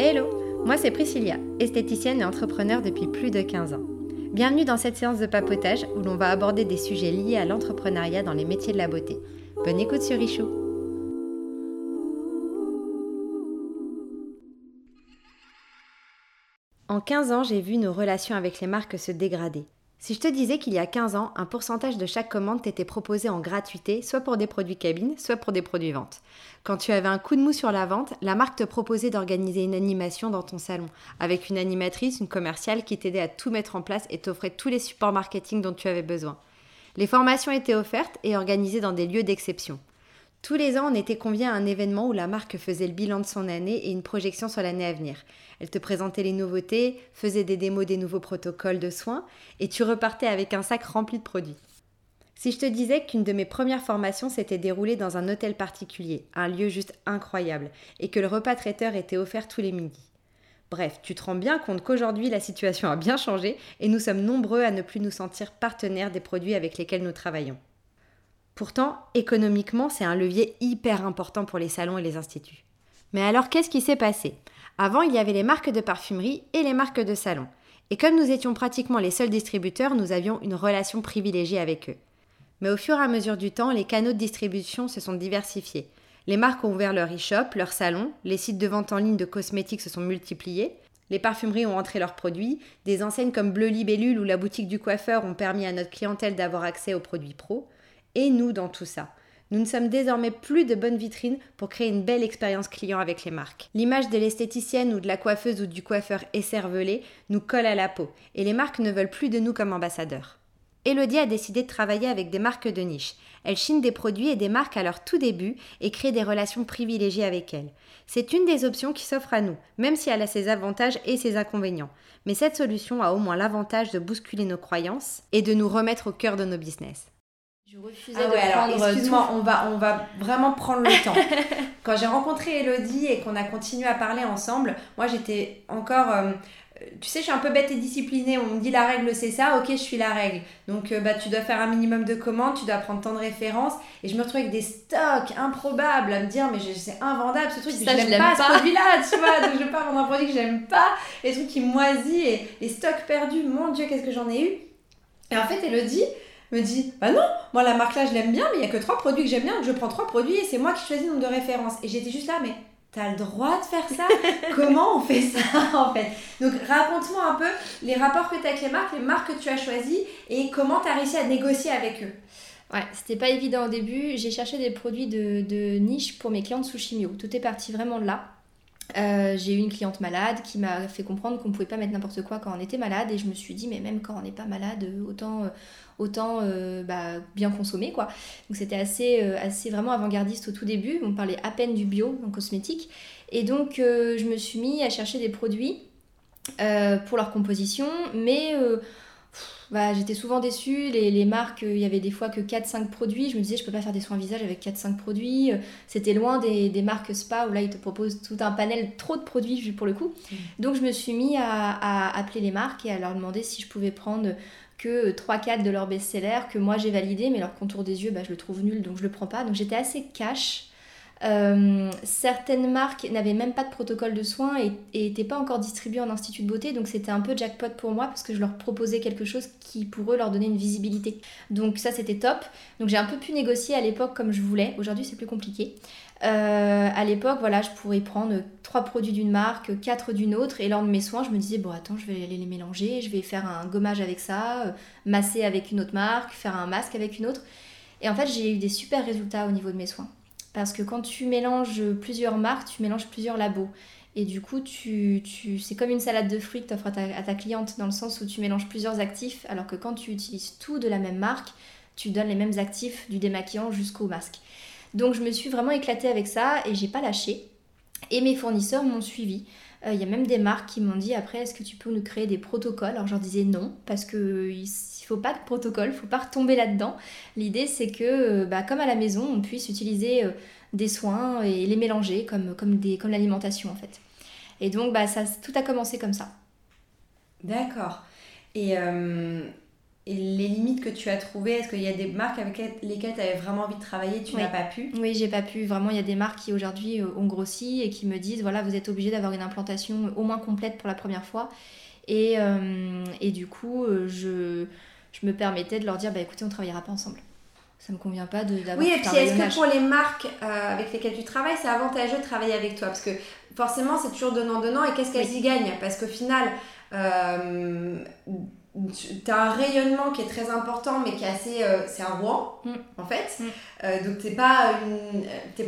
Hello, moi c'est Priscilla, esthéticienne et entrepreneur depuis plus de 15 ans. Bienvenue dans cette séance de papotage où l'on va aborder des sujets liés à l'entrepreneuriat dans les métiers de la beauté. Bonne écoute sur Richou. En 15 ans, j'ai vu nos relations avec les marques se dégrader. Si je te disais qu'il y a 15 ans, un pourcentage de chaque commande t'était proposé en gratuité, soit pour des produits cabines, soit pour des produits ventes. Quand tu avais un coup de mou sur la vente, la marque te proposait d'organiser une animation dans ton salon, avec une animatrice, une commerciale qui t'aidait à tout mettre en place et t'offrait tous les supports marketing dont tu avais besoin. Les formations étaient offertes et organisées dans des lieux d'exception. Tous les ans, on était conviés à un événement où la marque faisait le bilan de son année et une projection sur l'année à venir. Elle te présentait les nouveautés, faisait des démos des nouveaux protocoles de soins et tu repartais avec un sac rempli de produits. Si je te disais qu'une de mes premières formations s'était déroulée dans un hôtel particulier, un lieu juste incroyable, et que le repas traiteur était offert tous les midis. Bref, tu te rends bien compte qu'aujourd'hui la situation a bien changé et nous sommes nombreux à ne plus nous sentir partenaires des produits avec lesquels nous travaillons. Pourtant, économiquement, c'est un levier hyper important pour les salons et les instituts. Mais alors, qu'est-ce qui s'est passé? Avant, il y avait les marques de parfumerie et les marques de salon. Et comme nous étions pratiquement les seuls distributeurs, nous avions une relation privilégiée avec eux. Mais au fur et à mesure du temps, les canaux de distribution se sont diversifiés. Les marques ont ouvert leur e-shop, leur salon, les sites de vente en ligne de cosmétiques se sont multipliés, les parfumeries ont entré leurs produits, des enseignes comme Bleu Libellule ou la boutique du coiffeur ont permis à notre clientèle d'avoir accès aux produits pro et nous dans tout ça. Nous ne sommes désormais plus de bonnes vitrines pour créer une belle expérience client avec les marques. L'image de l'esthéticienne ou de la coiffeuse ou du coiffeur écervelé nous colle à la peau et les marques ne veulent plus de nous comme ambassadeurs. Elodie a décidé de travailler avec des marques de niche. Elle chine des produits et des marques à leur tout début et crée des relations privilégiées avec elles. C'est une des options qui s'offre à nous, même si elle a ses avantages et ses inconvénients. Mais cette solution a au moins l'avantage de bousculer nos croyances et de nous remettre au cœur de nos business. Je refusais ah de prendre excuse-moi, on va, on va vraiment prendre le temps. Quand j'ai rencontré Elodie et qu'on a continué à parler ensemble, moi j'étais encore... Euh, tu sais, je suis un peu bête et disciplinée. On me dit la règle, c'est ça. Ok, je suis la règle. Donc, euh, bah, tu dois faire un minimum de commandes, tu dois prendre tant de références. Et je me retrouve avec des stocks improbables à me dire, mais c'est invendable ce truc. Ça, je n'aime pas, ce produit-là, tu vois. donc, je pas vendre un produit que j'aime pas. Les trucs qui moisissent et les stocks perdus. Mon Dieu, qu'est-ce que j'en ai eu. Et en fait, Elodie, me dit Bah non, moi la marque là je l'aime bien, mais il y a que trois produits que j'aime bien, donc je prends trois produits et c'est moi qui choisis le nombre de références. Et j'étais juste là, mais t'as le droit de faire ça? Comment on fait ça en fait? Donc raconte-moi un peu les rapports que tu as avec les marques, les marques que tu as choisies et comment tu as réussi à négocier avec eux. Ouais, c'était pas évident au début. J'ai cherché des produits de, de niche pour mes clientes sous chimio. Tout est parti vraiment de là. Euh, j'ai eu une cliente malade qui m'a fait comprendre qu'on ne pouvait pas mettre n'importe quoi quand on était malade et je me suis dit mais même quand on n'est pas malade autant euh, autant euh, bah, bien consommer quoi. Donc c'était assez assez vraiment avant-gardiste au tout début. On parlait à peine du bio en cosmétique. Et donc je me suis mis à chercher des produits pour leur composition mais bah, j'étais souvent déçue. Les, marques, il y avait des fois que 4-5 produits. Je me disais, je peux pas faire des soins visage avec 4-5 produits. C'était loin des, marques spa où là, ils te proposent tout un panel, trop de produits pour le coup. Mm. Donc, je me suis mis à, appeler les marques et à leur demander si je pouvais prendre que 3-4 de leurs best-sellers que moi j'ai validé, mais leur contour des yeux, bah, je le trouve nul, donc je le prends pas. Donc, j'étais assez cash euh, certaines marques n'avaient même pas de protocole de soins et n'étaient pas encore distribuées en institut de beauté, donc c'était un peu jackpot pour moi parce que je leur proposais quelque chose qui pour eux leur donnait une visibilité. Donc ça c'était top. Donc j'ai un peu pu négocier à l'époque comme je voulais. Aujourd'hui c'est plus compliqué. Euh, à l'époque, voilà, je pourrais prendre trois produits d'une marque, quatre d'une autre, et lors de mes soins, je me disais bon attends, je vais aller les mélanger, je vais faire un gommage avec ça, euh, masser avec une autre marque, faire un masque avec une autre. Et en fait, j'ai eu des super résultats au niveau de mes soins. Parce que quand tu mélanges plusieurs marques, tu mélanges plusieurs labos. Et du coup, tu, c'est comme une salade de fruits que tu offres à ta, cliente dans le sens où tu mélanges plusieurs actifs, alors que quand tu utilises tout de la même marque, tu donnes les mêmes actifs du démaquillant jusqu'au masque. Donc je me suis vraiment éclatée avec ça et j'ai pas lâché. Et mes fournisseurs m'ont suivi. Euh, il y a même des marques qui m'ont dit après, est-ce que tu peux nous créer des protocoles? Alors je leur disais non, parce que faut pas de protocole, faut pas retomber là-dedans. L'idée c'est que, euh, bah, comme à la maison, on puisse utiliser euh, des soins et les mélanger comme, comme, des, comme l'alimentation en fait. Et donc bah, ça, tout a commencé comme ça. D'accord. Et, euh, les limites que tu as trouvées Est-ce qu'il y a des marques avec lesquelles tu avais vraiment envie de travailler tu n'as pas pu? Oui, j'ai pas pu. Vraiment, il y a des marques qui aujourd'hui ont grossi et qui me disent voilà, vous êtes obligé d'avoir une implantation au moins complète pour la première fois. Et, et du coup, je, je me permettais de leur dire bah écoutez, on travaillera pas ensemble ça me convient pas d'avoir Oui, et puis est-ce que pour les marques euh, avec lesquelles tu travailles, c'est avantageux de travailler avec toi? Parce que forcément, c'est toujours donnant-donnant. Et qu'est-ce qu'elles y gagnent? Parce qu'au final, euh, tu as un rayonnement qui est très important, mais qui est assez. Euh, c'est un roi, mm. en fait. Mm. Euh, donc, tu pas,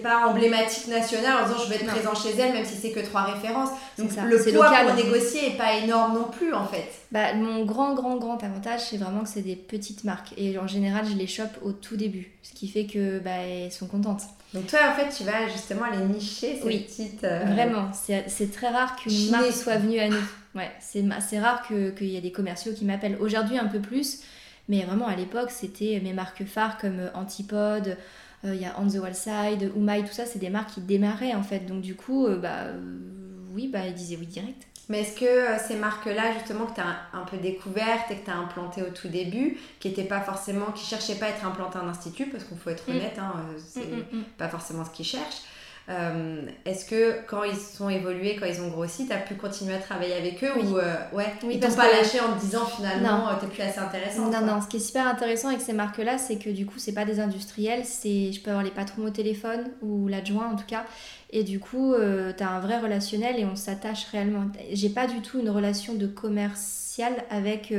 pas emblématique nationale en disant je vais être présent chez elle, même si c'est que trois références. Donc, le poids local, pour négocier n'est pas énorme non plus, en fait. Bah, mon grand, grand, grand avantage, c'est vraiment que c'est des petites marques. Et en général, je les chope au tout début. Ce qui fait que bah, elles sont contentes. Donc toi, en fait, tu vas justement aller nicher ces petites... Euh, vraiment, c'est très rare qu'une marque soit venue à nous. Ouais, c'est rare qu'il y ait des commerciaux qui m'appellent. Aujourd'hui, un peu plus, mais vraiment à l'époque, c'était mes marques phares comme euh, Antipode, euh, il y a On the Wall Side, Umai, tout ça, c'est des marques qui démarraient en fait. Donc du coup, bah oui, bah ils disaient oui direct. Mais est-ce que euh, ces marques-là, justement, que tu as un, peu découvertes et que tu as implantées au tout début, qui n'étaient pas forcément, qui cherchaient pas à être implantées en institut, parce qu'il faut être mm. honnête, hein, euh, c'est mm, mm, pas forcément ce qu'ils cherchent. Euh, est-ce que quand ils sont évolués, quand ils ont grossi, tu as pu continuer à travailler avec eux ou ouais, ils t'ont pas lâché en te disant finalement t'es plus assez intéressant Non, non, ce qui est super intéressant avec ces marques-là, c'est que du coup, c'est pas des industriels, c'est je peux avoir les patrons au téléphone ou l'adjoint en tout cas, et du coup, euh, tu as un vrai relationnel et on s'attache réellement. J'ai pas du tout une relation de commercial avec.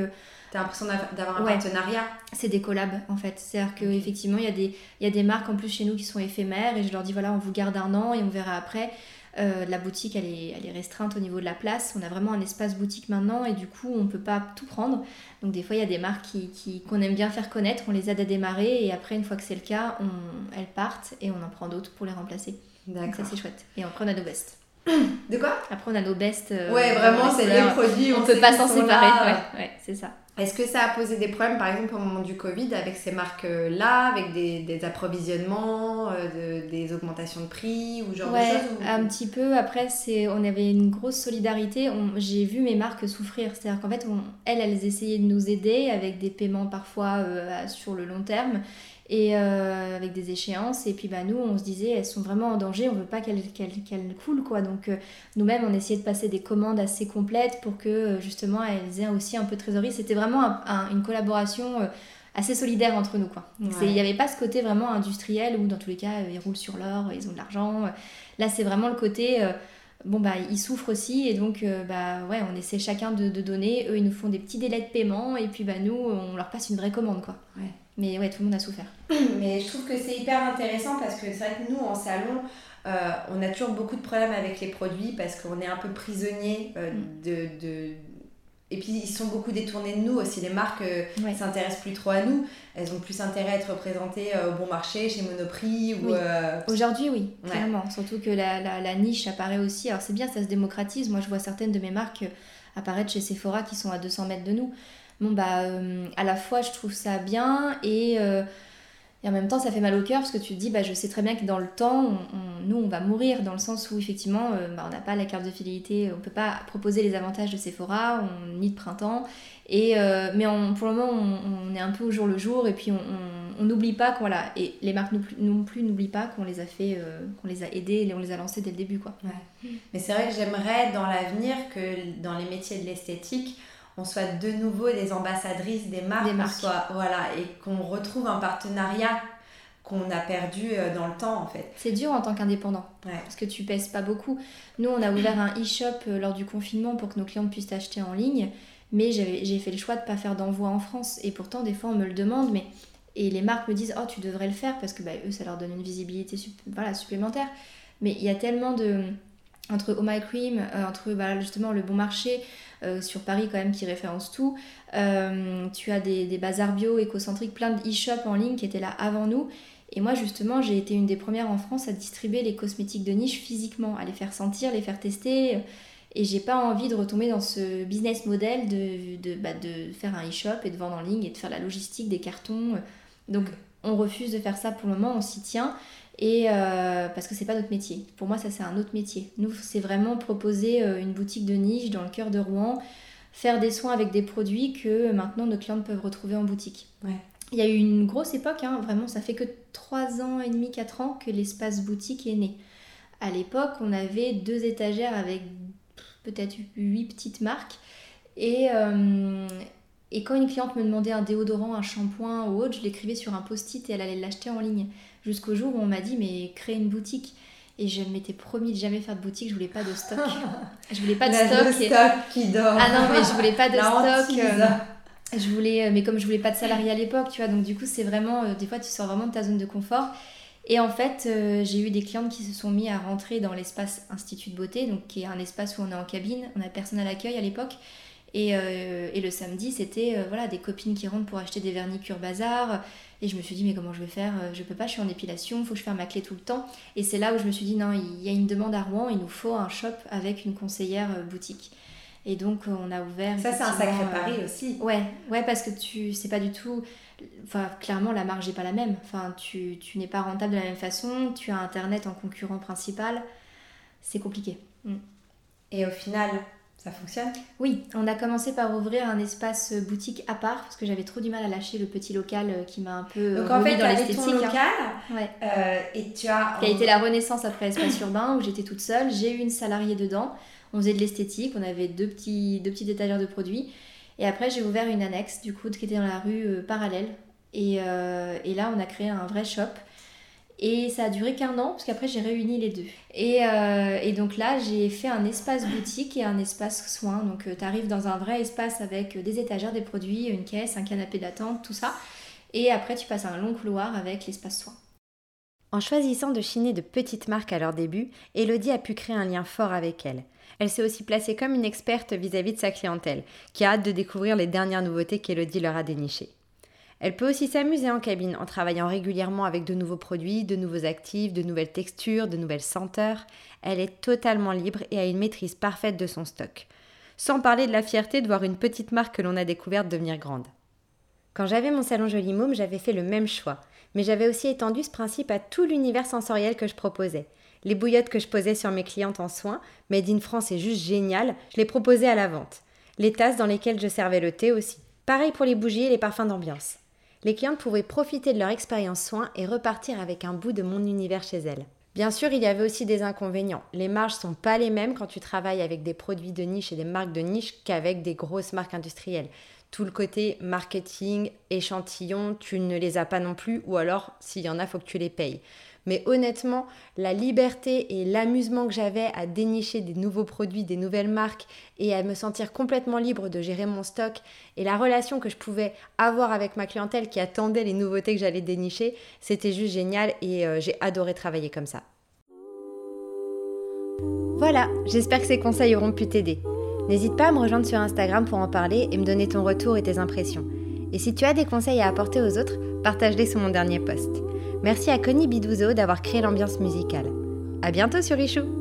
Euh, tu as l'impression d'avoir un partenariat C'est des collabs en fait. C'est-à-dire qu'effectivement, il y, a des, y a des marques en plus chez nous qui sont éphémères et je leur dis voilà, on vous garde un an et on verra après. Euh, la boutique, elle est, elle est restreinte au niveau de la place. On a vraiment un espace boutique maintenant et du coup, on ne peut pas tout prendre. Donc, des fois, il y a des marques qu'on qui, qu'on aime bien faire connaître. On les aide à démarrer et après, une fois que c'est le cas, on, elles partent et on en prend d'autres pour les remplacer. Donc ça c'est chouette. Et après on a nos. De quoi? Après on a nos best. Euh, ouais, vraiment, c'est les produits. On, ne peut pas s'en séparer. Ouais, ouais c'est ça. Est-ce que ça a posé des problèmes, par exemple, au moment du Covid, avec ces marques-là, avec des, des approvisionnements, euh, de, des augmentations de prix ou genre de choses un petit peu. Après, c'est, on avait une grosse solidarité. j'ai vu mes marques souffrir. C'est-à-dire qu'en fait, elles, elles essayaient de nous aider avec des paiements parfois euh, sur le long terme et euh, avec des échéances. Et puis bah, nous, on se disait, elles sont vraiment en danger, on veut pas qu'elles coulent. Quoi. Donc euh, nous-mêmes, on essayait de passer des commandes assez complètes pour que euh, justement elles aient aussi un peu de trésorerie. C'était vraiment une collaboration assez solidaire entre nous. Quoi. il n'y avait pas ce côté vraiment industriel où dans tous les cas, ils roulent sur l'or, ils ont de l'argent. Là, c'est vraiment le côté bon bah ils souffrent aussi et donc bah ouais on essaie chacun de, de, donner eux ils nous font des petits délais de paiement et puis bah nous on leur passe une vraie commande quoi ouais. Mais ouais, tout le monde a souffert. Mais je trouve que c'est hyper intéressant parce que c'est vrai que nous, en salon, euh, on a toujours beaucoup de problèmes avec les produits parce qu'on est un peu prisonnier euh, mm. de, de, Et puis, ils sont beaucoup détournés de nous aussi. Les marques ne euh, s'intéressent plus trop à nous. Elles ont plus intérêt à être représentées au bon marché, chez Monoprix. ou Aujourd'hui, oui, clairement. Surtout que la, la, la, niche apparaît aussi. Alors, c'est bien, ça se démocratise. Moi, je vois certaines de mes marques apparaître chez Sephora qui sont à 200 mètres de nous bon bah euh, à la fois je trouve ça bien euh, et, en même temps ça fait mal au cœur parce que tu te dis bah je sais très bien que dans le temps nous on va mourir dans le sens où effectivement euh, bah, on n'a pas la carte de fidélité on peut pas proposer les avantages de Sephora on, ni de printemps et mais pour le moment on, est un peu au jour le jour et puis on n'oublie pas qu'on voilà et les marques non plus n'oublient pas qu'on les a fait qu'on les a aidés et on les a lancés dès le début quoi. Mais c'est vrai que j'aimerais dans l'avenir que dans les métiers de l'esthétique on soit de nouveau des ambassadrices des marques, Soit, voilà, et qu'on retrouve un partenariat qu'on a perdu euh, dans le temps en fait. C'est dur en tant qu'indépendant parce que tu pèses pas beaucoup. Nous, on a ouvert un e-shop euh, lors du confinement pour que nos clients puissent acheter en ligne, mais j'ai fait le choix de pas faire d'envoi en France et pourtant des fois on me le demande, mais et les marques me disent oh tu devrais le faire parce que bah, eux ça leur donne une visibilité voilà, supplémentaire. Mais il y a tellement de entre Oh My Cream, euh, entre bah, justement le bon marché, euh, sur Paris quand même qui référence tout. Euh, tu as des, des bazars bio, écocentriques, plein de e-shops en ligne qui étaient là avant nous. Et moi justement j'ai été une des premières en France à distribuer les cosmétiques de niche physiquement, à les faire sentir, les faire tester. Et j'ai pas envie de retomber dans ce business model de, de, bah, de faire un e-shop et de vendre en ligne et de faire la logistique des cartons. Donc on refuse de faire ça pour le moment, on s'y tient. Et euh, parce que c'est pas notre métier. Pour moi, ça c'est un autre métier. Nous, c'est vraiment proposer euh, une boutique de niche dans le cœur de Rouen, faire des soins avec des produits que maintenant nos clientes peuvent retrouver en boutique. Ouais. Il y a eu une grosse époque, hein, vraiment, ça fait que 3 ans et demi, 4 ans que l'espace boutique est né. À l'époque, on avait deux étagères avec peut-être 8 petites marques. Et, euh, et quand une cliente me demandait un déodorant, un shampoing ou autre, je l'écrivais sur un post-it et elle allait l'acheter en ligne. Jusqu'au jour où on m'a dit, mais crée une boutique. Et je m'étais promis de jamais faire de boutique, je voulais pas de stock. je voulais pas de stock. stock qui dort. Ah non, mais je voulais pas de stock. Euh, je voulais, euh, mais comme je voulais pas de salarié à l'époque, tu vois, donc du coup, c'est vraiment, euh, des fois, tu sors vraiment de ta zone de confort. Et en fait, j'ai eu des clientes qui se sont mis à rentrer dans l'espace Institut de beauté, donc qui est un espace où on est en cabine, on a personne à l'accueil à l'époque. Et, et, le samedi, c'était voilà, des copines qui rentrent pour acheter des vernis Cure Bazar, et je me suis dit, mais comment je vais faire euh, Je peux pas, je suis en épilation, il faut que je fasse ma clé tout le temps. Et c'est là où je me suis dit, non, il y a une demande à Rouen, il nous faut un shop avec une conseillère euh, boutique. Et donc, euh, on a ouvert. Ça, c'est un sacré pari aussi. Ouais, ouais, parce que tu sais pas du tout. Enfin, clairement, la marge n'est pas la même. Enfin, tu, tu n'es pas rentable de la même façon. Tu as Internet en concurrent principal. C'est compliqué. Mm. Et au final, ça fonctionne? Oui, on a commencé par ouvrir un espace boutique à part parce que j'avais trop du mal à lâcher le petit local euh, qui m'a un peu Donc en fait, dans l'esthétique. ton hein. local ouais. Euh, et tu as qui a été la renaissance après l'espace urbain où j'étais toute seule. J'ai eu une salariée dedans. On faisait de l'esthétique. On avait deux petits deux étagères de produits. Et après, j'ai ouvert une annexe du coup qui était dans la rue euh, parallèle. Et, et là, on a créé un vrai shop et ça a duré qu'un an, parce qu'après j'ai réuni les deux. Et, euh, et donc là, j'ai fait un espace boutique et un espace soins. Donc euh, tu arrives dans un vrai espace avec des étagères, des produits, une caisse, un canapé d'attente, tout ça. Et après, tu passes un long couloir avec l'espace soins. En choisissant de chiner de petites marques à leur début, Elodie a pu créer un lien fort avec elle. Elle s'est aussi placée comme une experte vis-à-vis -vis de sa clientèle, qui a hâte de découvrir les dernières nouveautés qu'Elodie leur a dénichées. Elle peut aussi s'amuser en cabine en travaillant régulièrement avec de nouveaux produits, de nouveaux actifs, de nouvelles textures, de nouvelles senteurs. Elle est totalement libre et a une maîtrise parfaite de son stock. Sans parler de la fierté de voir une petite marque que l'on a découverte devenir grande. Quand j'avais mon salon Joli Môme, j'avais fait le même choix, mais j'avais aussi étendu ce principe à tout l'univers sensoriel que je proposais. Les bouillottes que je posais sur mes clientes en soins, Made in France est juste génial, je les proposais à la vente. Les tasses dans lesquelles je servais le thé aussi. Pareil pour les bougies et les parfums d'ambiance les clientes pouvaient profiter de leur expérience soin et repartir avec un bout de mon univers chez elles. Bien sûr, il y avait aussi des inconvénients. Les marges sont pas les mêmes quand tu travailles avec des produits de niche et des marques de niche qu'avec des grosses marques industrielles. Tout le côté marketing, échantillon, tu ne les as pas non plus, ou alors s'il y en a, faut que tu les payes. Mais honnêtement, la liberté et l'amusement que j'avais à dénicher des nouveaux produits, des nouvelles marques et à me sentir complètement libre de gérer mon stock et la relation que je pouvais avoir avec ma clientèle qui attendait les nouveautés que j'allais dénicher, c'était juste génial et euh, j'ai adoré travailler comme ça. Voilà, j'espère que ces conseils auront pu t'aider. N'hésite pas à me rejoindre sur Instagram pour en parler et me donner ton retour et tes impressions. Et si tu as des conseils à apporter aux autres, partage-les sur mon dernier post. Merci à Connie Bidouzo d'avoir créé l'ambiance musicale. À bientôt sur Richou